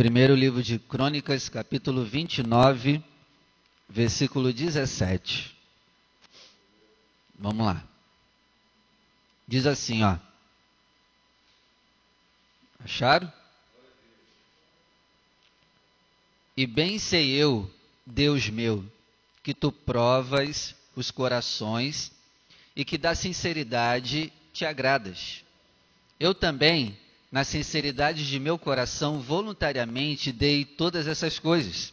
Primeiro livro de Crônicas, capítulo 29, versículo 17. Vamos lá. Diz assim, ó. Acharam? E bem sei eu, Deus meu, que tu provas os corações e que da sinceridade te agradas. Eu também, na sinceridade de meu coração, voluntariamente dei todas essas coisas.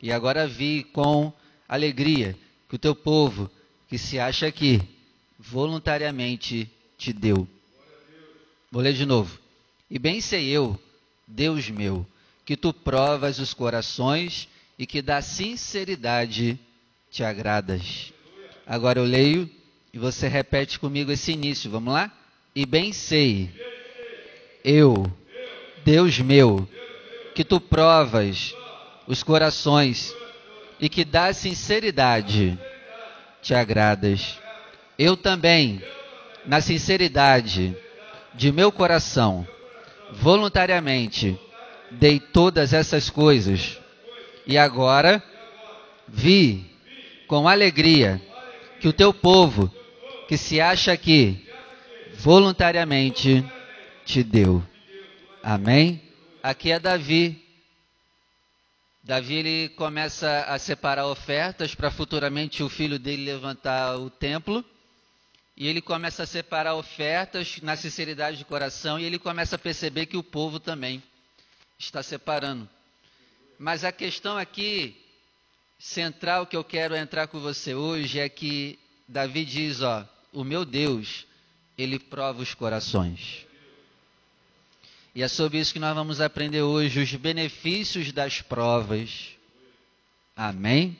E agora vi com alegria que o teu povo, que se acha aqui, voluntariamente te deu. Vou ler de novo. E bem sei eu, Deus meu, que tu provas os corações e que da sinceridade te agradas. Agora eu leio e você repete comigo esse início, vamos lá? E bem sei, eu, Deus meu, que tu provas os corações e que da sinceridade te agradas. Eu também, na sinceridade de meu coração, voluntariamente dei todas essas coisas e agora vi com alegria que o teu povo, que se acha aqui, voluntariamente te deu. Amém? Aqui é Davi. Davi ele começa a separar ofertas para futuramente o filho dele levantar o templo. E ele começa a separar ofertas na sinceridade de coração e ele começa a perceber que o povo também está separando. Mas a questão aqui central que eu quero entrar com você hoje é que Davi diz, ó, o meu Deus, ele prova os corações. E é sobre isso que nós vamos aprender hoje, os benefícios das provas. Amém?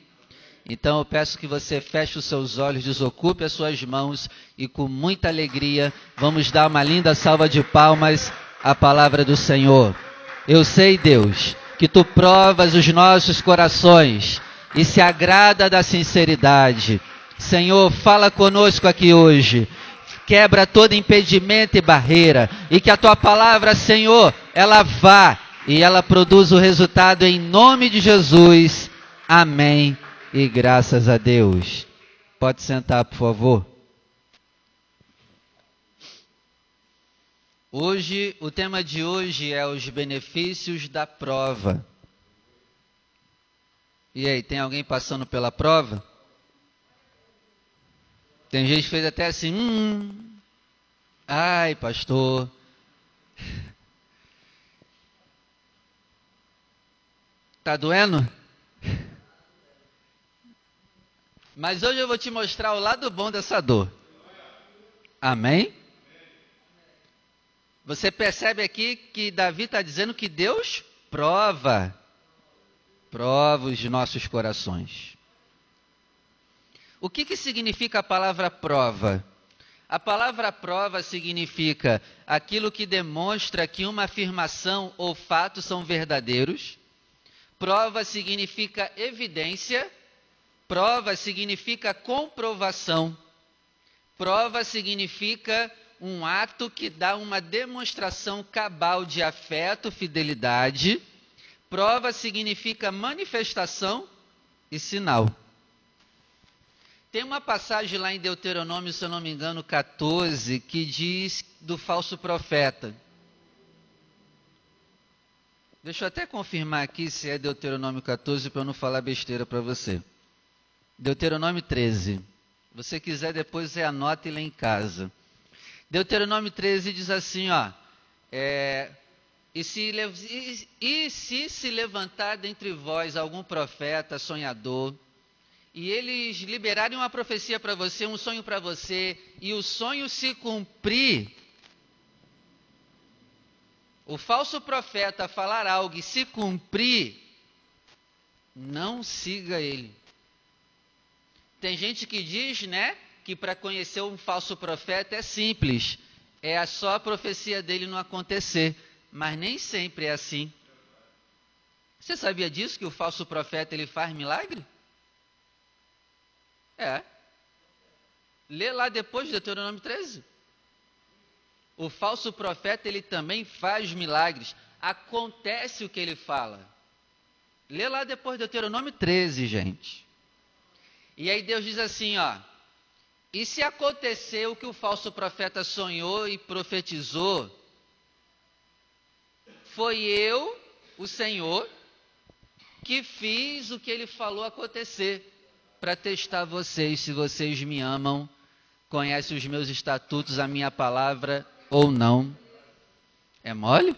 Então eu peço que você feche os seus olhos, desocupe as suas mãos e com muita alegria vamos dar uma linda salva de palmas à palavra do Senhor. Eu sei, Deus, que tu provas os nossos corações e se agrada da sinceridade. Senhor, fala conosco aqui hoje. Quebra todo impedimento e barreira e que a tua palavra, Senhor, ela vá e ela produza o resultado em nome de Jesus. Amém. E graças a Deus. Pode sentar, por favor. Hoje, o tema de hoje é os benefícios da prova. E aí, tem alguém passando pela prova? Tem gente que fez até assim, hum, ai, pastor. Tá doendo? Mas hoje eu vou te mostrar o lado bom dessa dor. Amém? Você percebe aqui que Davi está dizendo que Deus prova, prova os nossos corações. O que, que significa a palavra prova? A palavra prova significa aquilo que demonstra que uma afirmação ou fato são verdadeiros. Prova significa evidência. Prova significa comprovação. Prova significa um ato que dá uma demonstração cabal de afeto, fidelidade. Prova significa manifestação e sinal. Tem uma passagem lá em Deuteronômio, se eu não me engano, 14, que diz do falso profeta. Deixa eu até confirmar aqui se é Deuteronômio 14 para eu não falar besteira para você. Deuteronômio 13. Se você quiser, depois você anota e lê em casa. Deuteronômio 13 diz assim, ó, é, e, se, e, e se se levantar dentre vós algum profeta, sonhador, e eles liberarem uma profecia para você, um sonho para você, e o sonho se cumprir, o falso profeta falar algo e se cumprir, não siga ele. Tem gente que diz, né, que para conhecer um falso profeta é simples, é só a profecia dele não acontecer, mas nem sempre é assim. Você sabia disso que o falso profeta ele faz milagre? É. Lê lá depois de Deuteronômio 13. O falso profeta ele também faz milagres. acontece o que ele fala. Lê lá depois Deuteronômio 13, gente. E aí Deus diz assim, ó: E se aconteceu o que o falso profeta sonhou e profetizou, foi eu, o Senhor, que fiz o que ele falou acontecer para testar vocês se vocês me amam, conhecem os meus estatutos, a minha palavra ou não. É mole?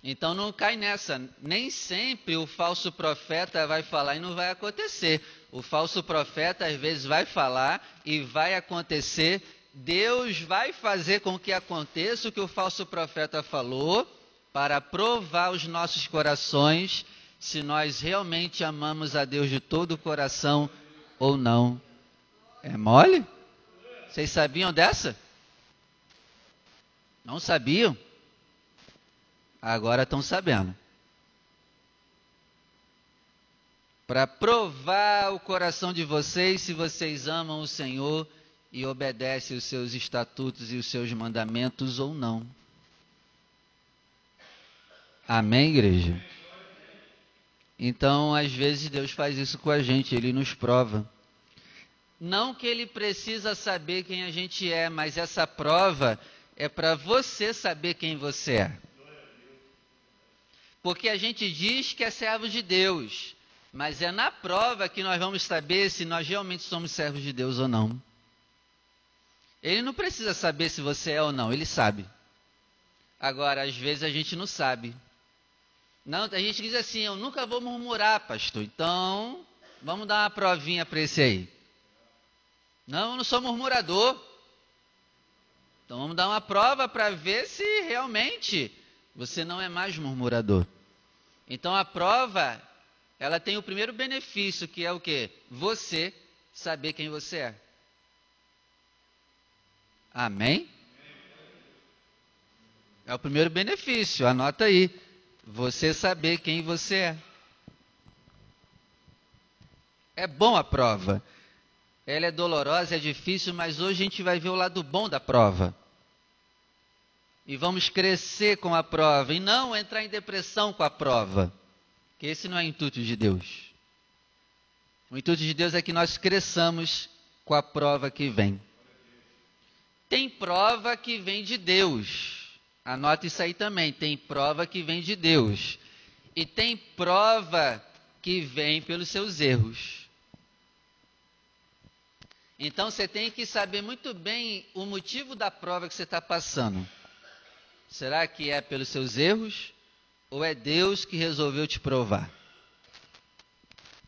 Então não cai nessa. Nem sempre o falso profeta vai falar e não vai acontecer. O falso profeta às vezes vai falar e vai acontecer. Deus vai fazer com que aconteça o que o falso profeta falou para provar os nossos corações se nós realmente amamos a Deus de todo o coração ou não. É mole? Vocês sabiam dessa? Não sabiam? Agora estão sabendo. Para provar o coração de vocês se vocês amam o Senhor e obedecem os seus estatutos e os seus mandamentos ou não. Amém, igreja? Então, às vezes, Deus faz isso com a gente, Ele nos prova. Não que Ele precisa saber quem a gente é, mas essa prova é para você saber quem você é. Porque a gente diz que é servo de Deus, mas é na prova que nós vamos saber se nós realmente somos servos de Deus ou não. Ele não precisa saber se você é ou não, ele sabe. Agora, às vezes a gente não sabe. Não, a gente diz assim: eu nunca vou murmurar, pastor. Então, vamos dar uma provinha para esse aí. Não, eu não sou murmurador. Então, vamos dar uma prova para ver se realmente você não é mais murmurador. Então a prova, ela tem o primeiro benefício, que é o que? Você saber quem você é. Amém? É o primeiro benefício, anota aí. Você saber quem você é. É bom a prova. Ela é dolorosa, é difícil, mas hoje a gente vai ver o lado bom da prova e vamos crescer com a prova e não entrar em depressão com a prova. Que esse não é o intuito de Deus. O intuito de Deus é que nós cresçamos com a prova que vem. Tem prova que vem de Deus. Anote isso aí também. Tem prova que vem de Deus. E tem prova que vem pelos seus erros. Então você tem que saber muito bem o motivo da prova que você está passando. Será que é pelos seus erros ou é Deus que resolveu te provar?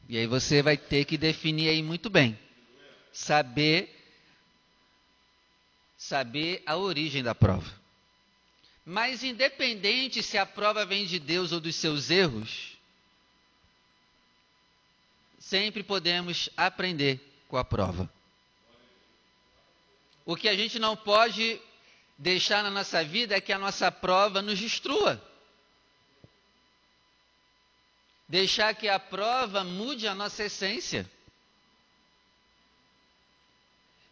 E aí você vai ter que definir aí muito bem. Saber saber a origem da prova. Mas independente se a prova vem de Deus ou dos seus erros, sempre podemos aprender com a prova. O que a gente não pode deixar na nossa vida é que a nossa prova nos destrua. Deixar que a prova mude a nossa essência.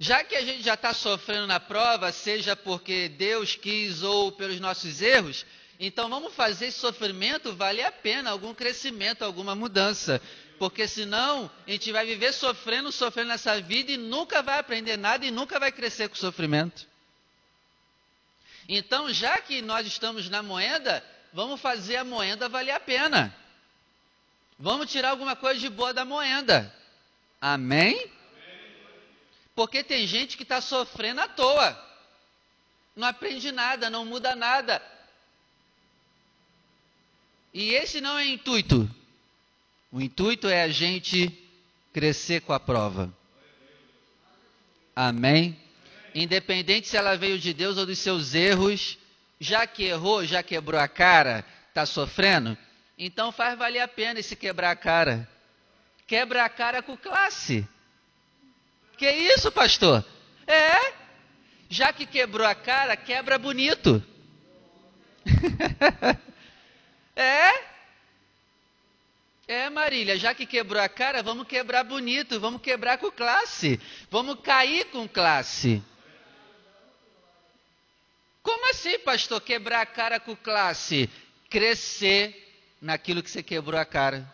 Já que a gente já está sofrendo na prova, seja porque Deus quis ou pelos nossos erros, então vamos fazer esse sofrimento valer a pena, algum crescimento, alguma mudança. Porque senão a gente vai viver sofrendo, sofrendo nessa vida e nunca vai aprender nada e nunca vai crescer com o sofrimento. Então, já que nós estamos na moeda, vamos fazer a moeda valer a pena. Vamos tirar alguma coisa de boa da moeda. Amém? Porque tem gente que está sofrendo à toa. Não aprende nada, não muda nada. E esse não é intuito. O intuito é a gente crescer com a prova. Amém? independente se ela veio de Deus ou dos seus erros, já que errou, já quebrou a cara, está sofrendo, então faz valer a pena esse quebrar a cara. Quebra a cara com classe. Que isso, pastor? É, já que quebrou a cara, quebra bonito. é? É, Marília, já que quebrou a cara, vamos quebrar bonito, vamos quebrar com classe, vamos cair com classe. Como assim, pastor? Quebrar a cara com classe? Crescer naquilo que você quebrou a cara.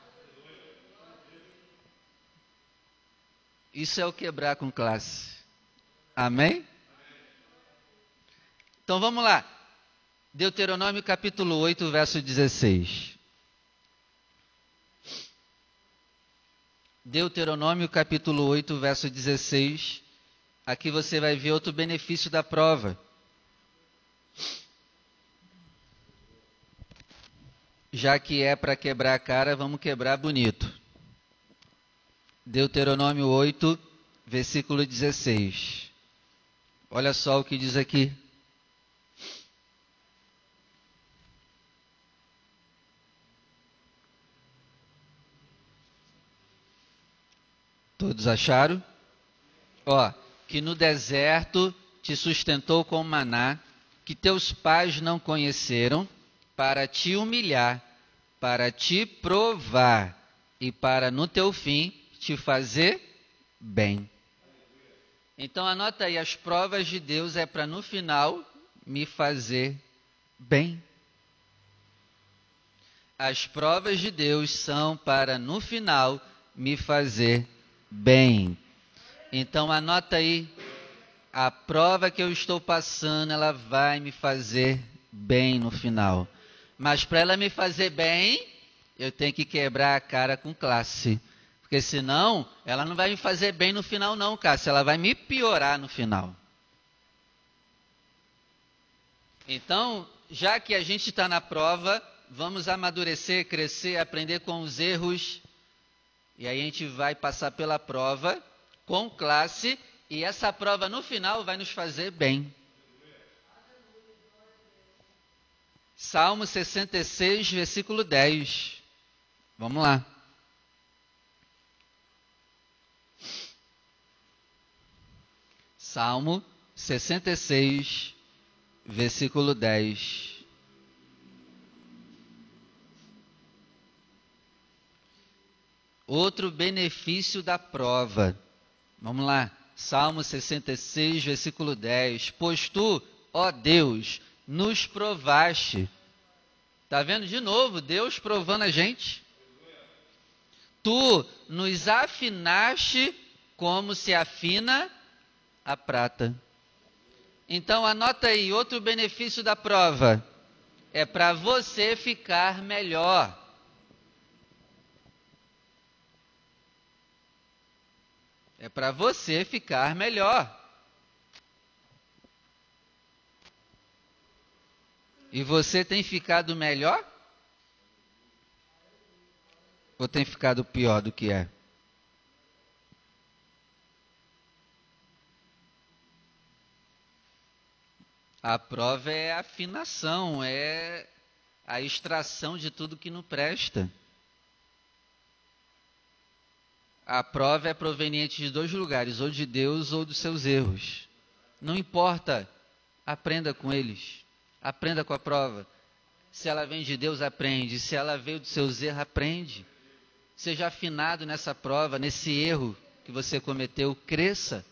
Isso é o quebrar com classe. Amém? Então vamos lá. Deuteronômio capítulo 8, verso 16. Deuteronômio capítulo 8, verso 16. Aqui você vai ver outro benefício da prova. Já que é para quebrar a cara, vamos quebrar bonito. Deuteronômio 8, versículo 16. Olha só o que diz aqui. Todos acharam? Ó, que no deserto te sustentou com maná, que teus pais não conheceram, para te humilhar, para te provar e para no teu fim te fazer bem. Então anota aí, as provas de Deus é para no final me fazer bem. As provas de Deus são para no final me fazer bem. Então anota aí, a prova que eu estou passando, ela vai me fazer bem no final. Mas para ela me fazer bem, eu tenho que quebrar a cara com classe. Porque senão, ela não vai me fazer bem no final, não, Cássio. Ela vai me piorar no final. Então, já que a gente está na prova, vamos amadurecer, crescer, aprender com os erros. E aí a gente vai passar pela prova com classe. E essa prova no final vai nos fazer bem. Salmo 66, versículo 10. Vamos lá. Salmo 66, versículo 10. Outro benefício da prova. Vamos lá. Salmo 66, versículo 10. Pois tu, ó Deus, nos provaste. Está vendo de novo Deus provando a gente? Tu nos afinaste como se afina a prata. Então anota aí, outro benefício da prova é para você ficar melhor. É para você ficar melhor. E você tem ficado melhor? Ou tem ficado pior do que é? A prova é a afinação, é a extração de tudo que não presta. A prova é proveniente de dois lugares, ou de Deus ou dos seus erros. Não importa, aprenda com eles. Aprenda com a prova. Se ela vem de Deus, aprende. Se ela veio dos seus erros, aprende. Seja afinado nessa prova, nesse erro que você cometeu, cresça.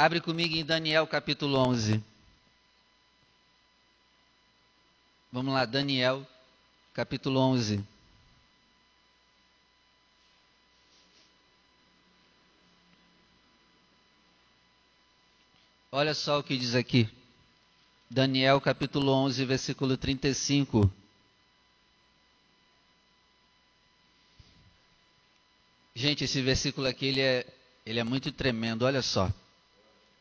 Abre comigo em Daniel capítulo 11. Vamos lá, Daniel capítulo 11. Olha só o que diz aqui. Daniel capítulo 11, versículo 35. Gente, esse versículo aqui ele é, ele é muito tremendo, olha só.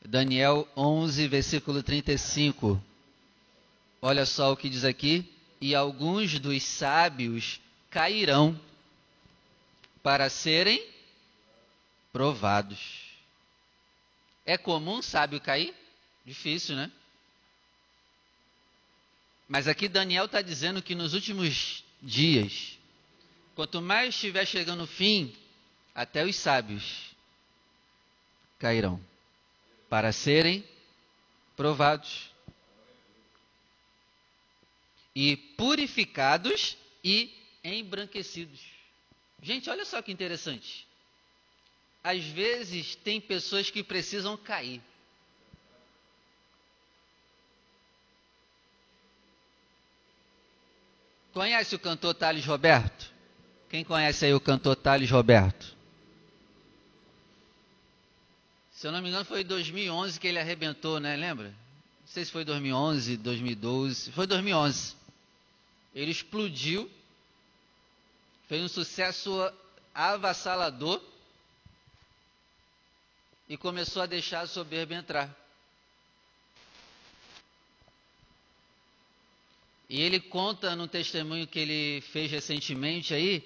Daniel 11, versículo 35. Olha só o que diz aqui: E alguns dos sábios cairão para serem provados. É comum sábio cair? Difícil, né? Mas aqui Daniel está dizendo que nos últimos dias, quanto mais estiver chegando o fim, até os sábios cairão para serem provados e purificados e embranquecidos. Gente, olha só que interessante. às vezes tem pessoas que precisam cair. Conhece o cantor Thales Roberto? Quem conhece aí o cantor Thales Roberto? Se eu não me engano, foi em 2011 que ele arrebentou, né? Lembra? Não sei se foi 2011, 2012. Foi 2011. Ele explodiu. Fez um sucesso avassalador. E começou a deixar a soberba entrar. E ele conta no testemunho que ele fez recentemente aí,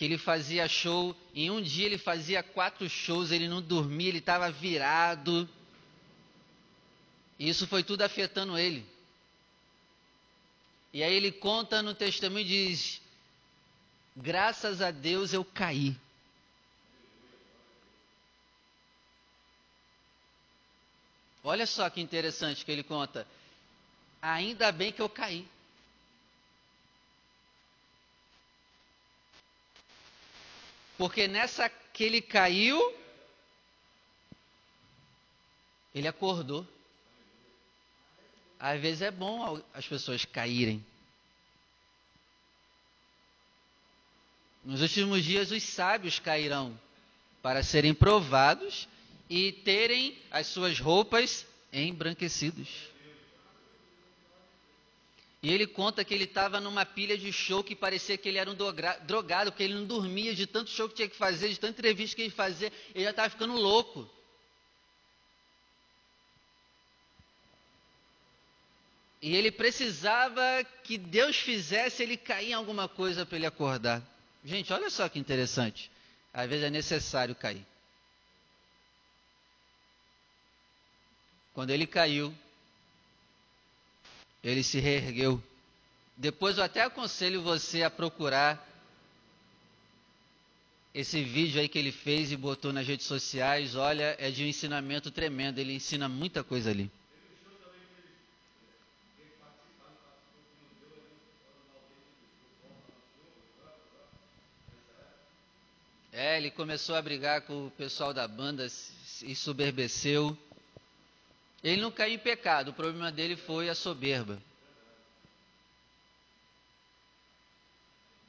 que ele fazia show, em um dia ele fazia quatro shows, ele não dormia, ele estava virado. E isso foi tudo afetando ele. E aí ele conta no testemunho e diz: Graças a Deus eu caí. Olha só que interessante que ele conta. Ainda bem que eu caí. Porque nessa que ele caiu, ele acordou. Às vezes é bom as pessoas caírem. Nos últimos dias os sábios cairão para serem provados e terem as suas roupas embranquecidas. E ele conta que ele estava numa pilha de show que parecia que ele era um drogado, porque ele não dormia de tanto show que tinha que fazer, de tanta entrevista que ele fazia, ele já estava ficando louco. E ele precisava que Deus fizesse ele cair em alguma coisa para ele acordar. Gente, olha só que interessante. Às vezes é necessário cair. Quando ele caiu, ele se reergueu. Depois eu até aconselho você a procurar esse vídeo aí que ele fez e botou nas redes sociais. Olha, é de um ensinamento tremendo. Ele ensina muita coisa ali. É, ele começou a brigar com o pessoal da banda e soberbeceu. Ele não caiu em pecado, o problema dele foi a soberba.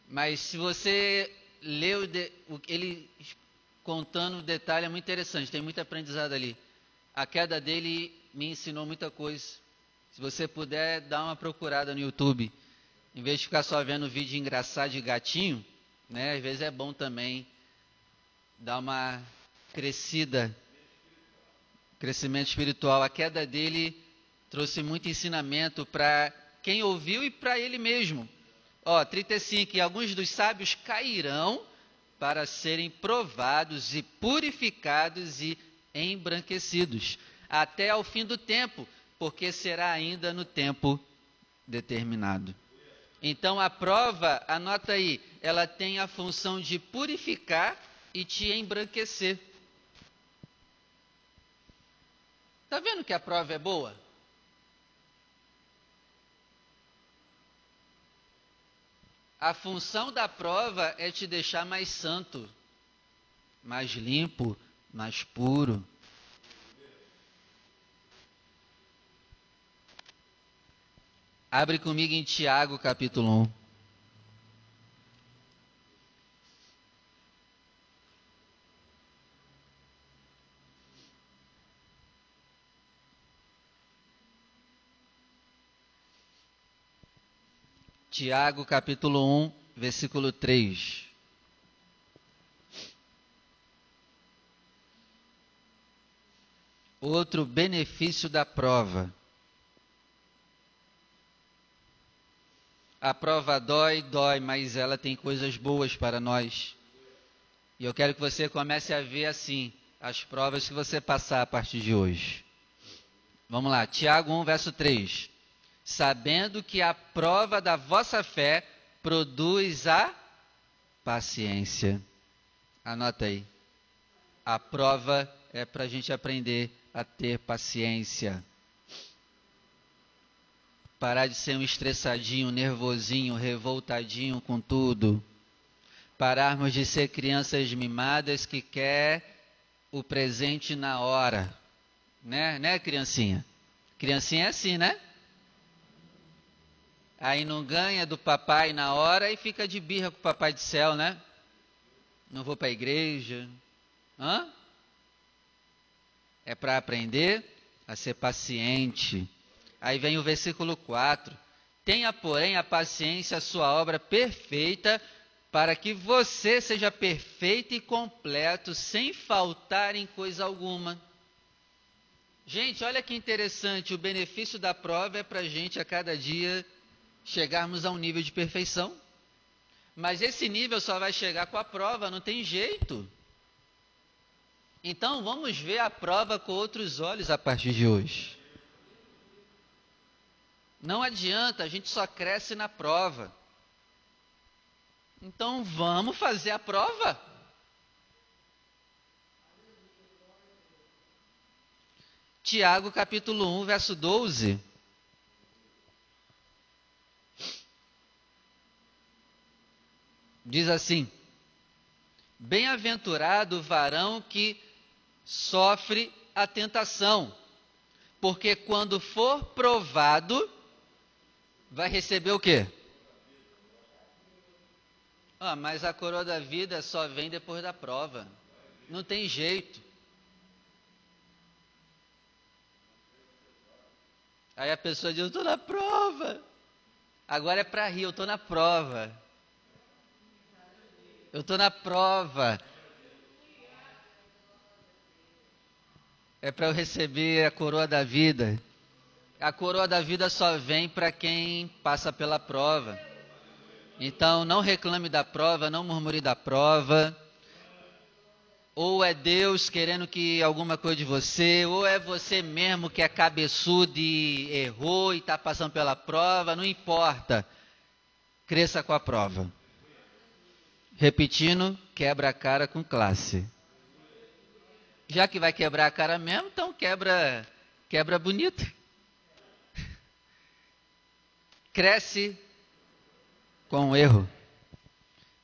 Mas se você leu ele contando o detalhe, é muito interessante, tem muito aprendizado ali. A queda dele me ensinou muita coisa. Se você puder, dá uma procurada no YouTube. Em vez de ficar só vendo vídeo engraçado de gatinho, né, às vezes é bom também dar uma crescida crescimento espiritual. A queda dele trouxe muito ensinamento para quem ouviu e para ele mesmo. Ó, 35. E alguns dos sábios cairão para serem provados e purificados e embranquecidos até ao fim do tempo, porque será ainda no tempo determinado. Então a prova, anota aí, ela tem a função de purificar e te embranquecer. Está vendo que a prova é boa? A função da prova é te deixar mais santo, mais limpo, mais puro. Abre comigo em Tiago capítulo 1. Tiago capítulo 1, versículo 3. Outro benefício da prova. A prova dói, dói, mas ela tem coisas boas para nós. E eu quero que você comece a ver assim as provas que você passar a partir de hoje. Vamos lá, Tiago 1, verso 3 sabendo que a prova da vossa fé produz a paciência. Anota aí. A prova é para a gente aprender a ter paciência. Parar de ser um estressadinho, nervosinho, revoltadinho com tudo. Pararmos de ser crianças mimadas que quer o presente na hora. Né, né, criancinha? Criancinha é assim, né? Aí não ganha do papai na hora e fica de birra com o papai do céu, né? Não vou para a igreja. Hã? É para aprender a ser paciente. Aí vem o versículo 4. Tenha, porém, a paciência, a sua obra perfeita, para que você seja perfeito e completo, sem faltar em coisa alguma. Gente, olha que interessante, o benefício da prova é para a gente a cada dia chegarmos a um nível de perfeição. Mas esse nível só vai chegar com a prova, não tem jeito. Então vamos ver a prova com outros olhos a partir de hoje. Não adianta, a gente só cresce na prova. Então vamos fazer a prova. Tiago capítulo 1, verso 12. Diz assim: Bem-aventurado o varão que sofre a tentação, porque quando for provado, vai receber o quê? Ah, mas a coroa da vida só vem depois da prova. Não tem jeito. Aí a pessoa diz: Eu estou na prova. Agora é para rir, eu estou na prova. Eu estou na prova. É para eu receber a coroa da vida. A coroa da vida só vem para quem passa pela prova. Então, não reclame da prova, não murmure da prova. Ou é Deus querendo que alguma coisa de você, ou é você mesmo que é cabeçudo e errou e está passando pela prova, não importa. Cresça com a prova. Repetindo, quebra a cara com classe já que vai quebrar a cara mesmo, então quebra, quebra bonito. Cresce com o erro.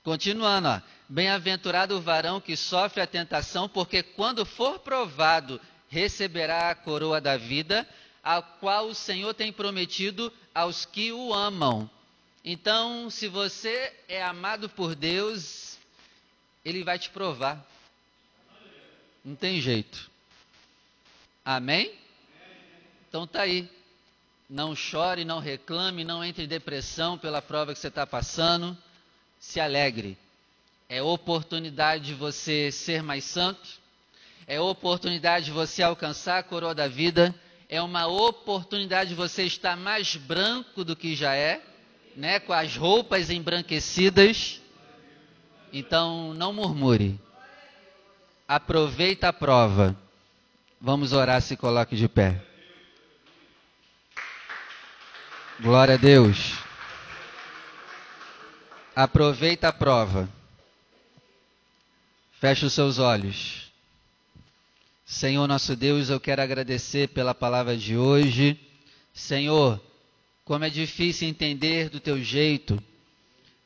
Continuando. Bem-aventurado o varão que sofre a tentação, porque quando for provado, receberá a coroa da vida, a qual o Senhor tem prometido aos que o amam. Então, se você é amado por Deus, Ele vai te provar. Não tem jeito. Amém? Então tá aí. Não chore, não reclame, não entre em depressão pela prova que você está passando. Se alegre. É oportunidade de você ser mais santo. É oportunidade de você alcançar a coroa da vida. É uma oportunidade de você estar mais branco do que já é, né? Com as roupas embranquecidas. Então não murmure aproveita a prova. Vamos orar, se coloque de pé. Glória a Deus. Aproveita a prova. Feche os seus olhos. Senhor nosso Deus, eu quero agradecer pela palavra de hoje. Senhor, como é difícil entender do teu jeito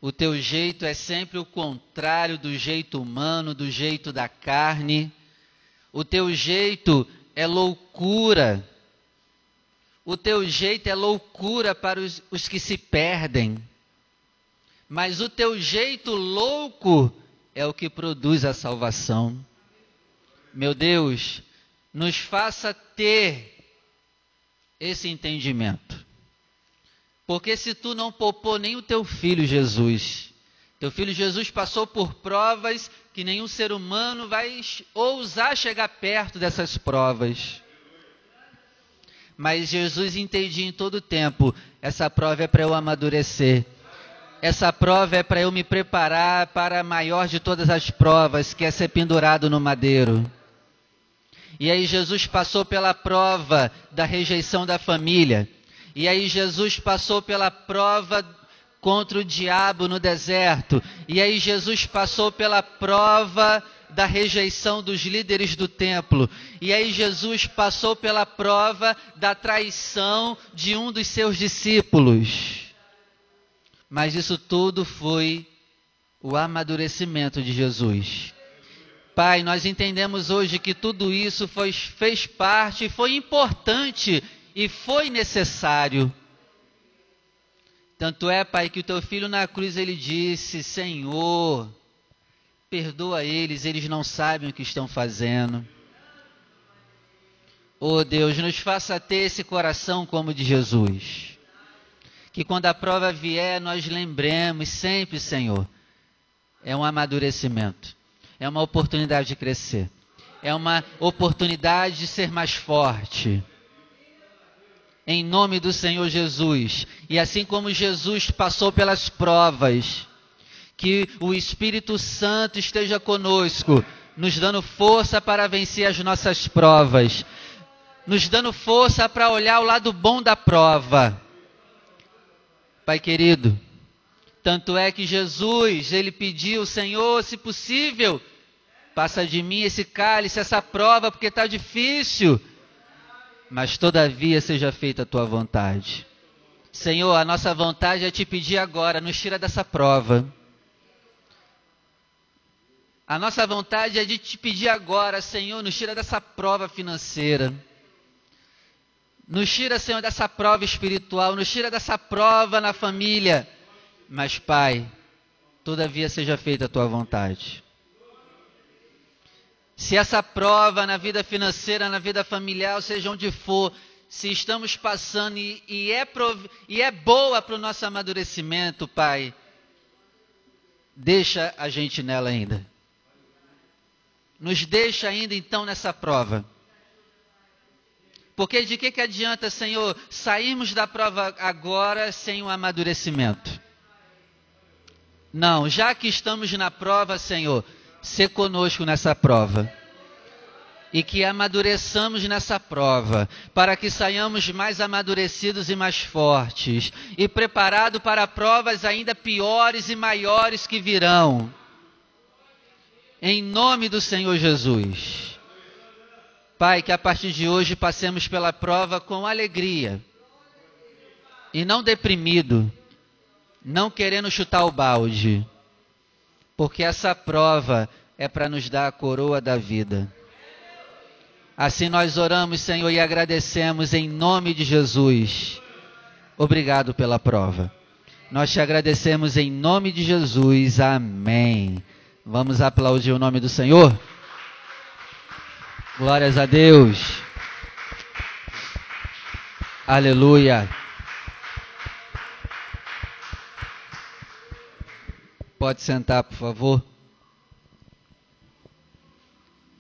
o teu jeito é sempre o contrário do jeito humano, do jeito da carne. O teu jeito é loucura. O teu jeito é loucura para os, os que se perdem. Mas o teu jeito louco é o que produz a salvação. Meu Deus, nos faça ter esse entendimento. Porque se tu não poupou nem o teu filho Jesus, teu filho Jesus passou por provas que nenhum ser humano vai ousar chegar perto dessas provas. Mas Jesus entendia em todo tempo: essa prova é para eu amadurecer. Essa prova é para eu me preparar para a maior de todas as provas, que é ser pendurado no madeiro. E aí Jesus passou pela prova da rejeição da família. E aí Jesus passou pela prova contra o diabo no deserto. E aí Jesus passou pela prova da rejeição dos líderes do templo. E aí Jesus passou pela prova da traição de um dos seus discípulos. Mas isso tudo foi o amadurecimento de Jesus. Pai, nós entendemos hoje que tudo isso foi, fez parte, foi importante e foi necessário. Tanto é, Pai, que o teu filho na cruz ele disse: Senhor, perdoa eles, eles não sabem o que estão fazendo. Oh Deus, nos faça ter esse coração como de Jesus. Que quando a prova vier, nós lembremos sempre, Senhor, é um amadurecimento, é uma oportunidade de crescer, é uma oportunidade de ser mais forte. Em nome do Senhor Jesus. E assim como Jesus passou pelas provas, que o Espírito Santo esteja conosco, nos dando força para vencer as nossas provas nos dando força para olhar o lado bom da prova. Pai querido, tanto é que Jesus, ele pediu, Senhor, se possível, passa de mim esse cálice, essa prova, porque está difícil. Mas todavia seja feita a tua vontade. Senhor, a nossa vontade é te pedir agora, nos tira dessa prova. A nossa vontade é de te pedir agora, Senhor, nos tira dessa prova financeira. Nos tira, Senhor, dessa prova espiritual, nos tira dessa prova na família. Mas, Pai, todavia seja feita a tua vontade. Se essa prova na vida financeira, na vida familiar, seja onde for, se estamos passando e, e, é, prov, e é boa para o nosso amadurecimento, Pai, deixa a gente nela ainda. Nos deixa ainda então nessa prova. Porque de que, que adianta, Senhor, sairmos da prova agora sem um amadurecimento? Não, já que estamos na prova, Senhor, ser conosco nessa prova. E que amadureçamos nessa prova, para que saiamos mais amadurecidos e mais fortes, e preparados para provas ainda piores e maiores que virão. Em nome do Senhor Jesus. Pai, que a partir de hoje passemos pela prova com alegria e não deprimido, não querendo chutar o balde, porque essa prova é para nos dar a coroa da vida. Assim nós oramos, Senhor, e agradecemos em nome de Jesus. Obrigado pela prova. Nós te agradecemos em nome de Jesus. Amém. Vamos aplaudir o nome do Senhor? Glórias a Deus. Aleluia. Pode sentar, por favor.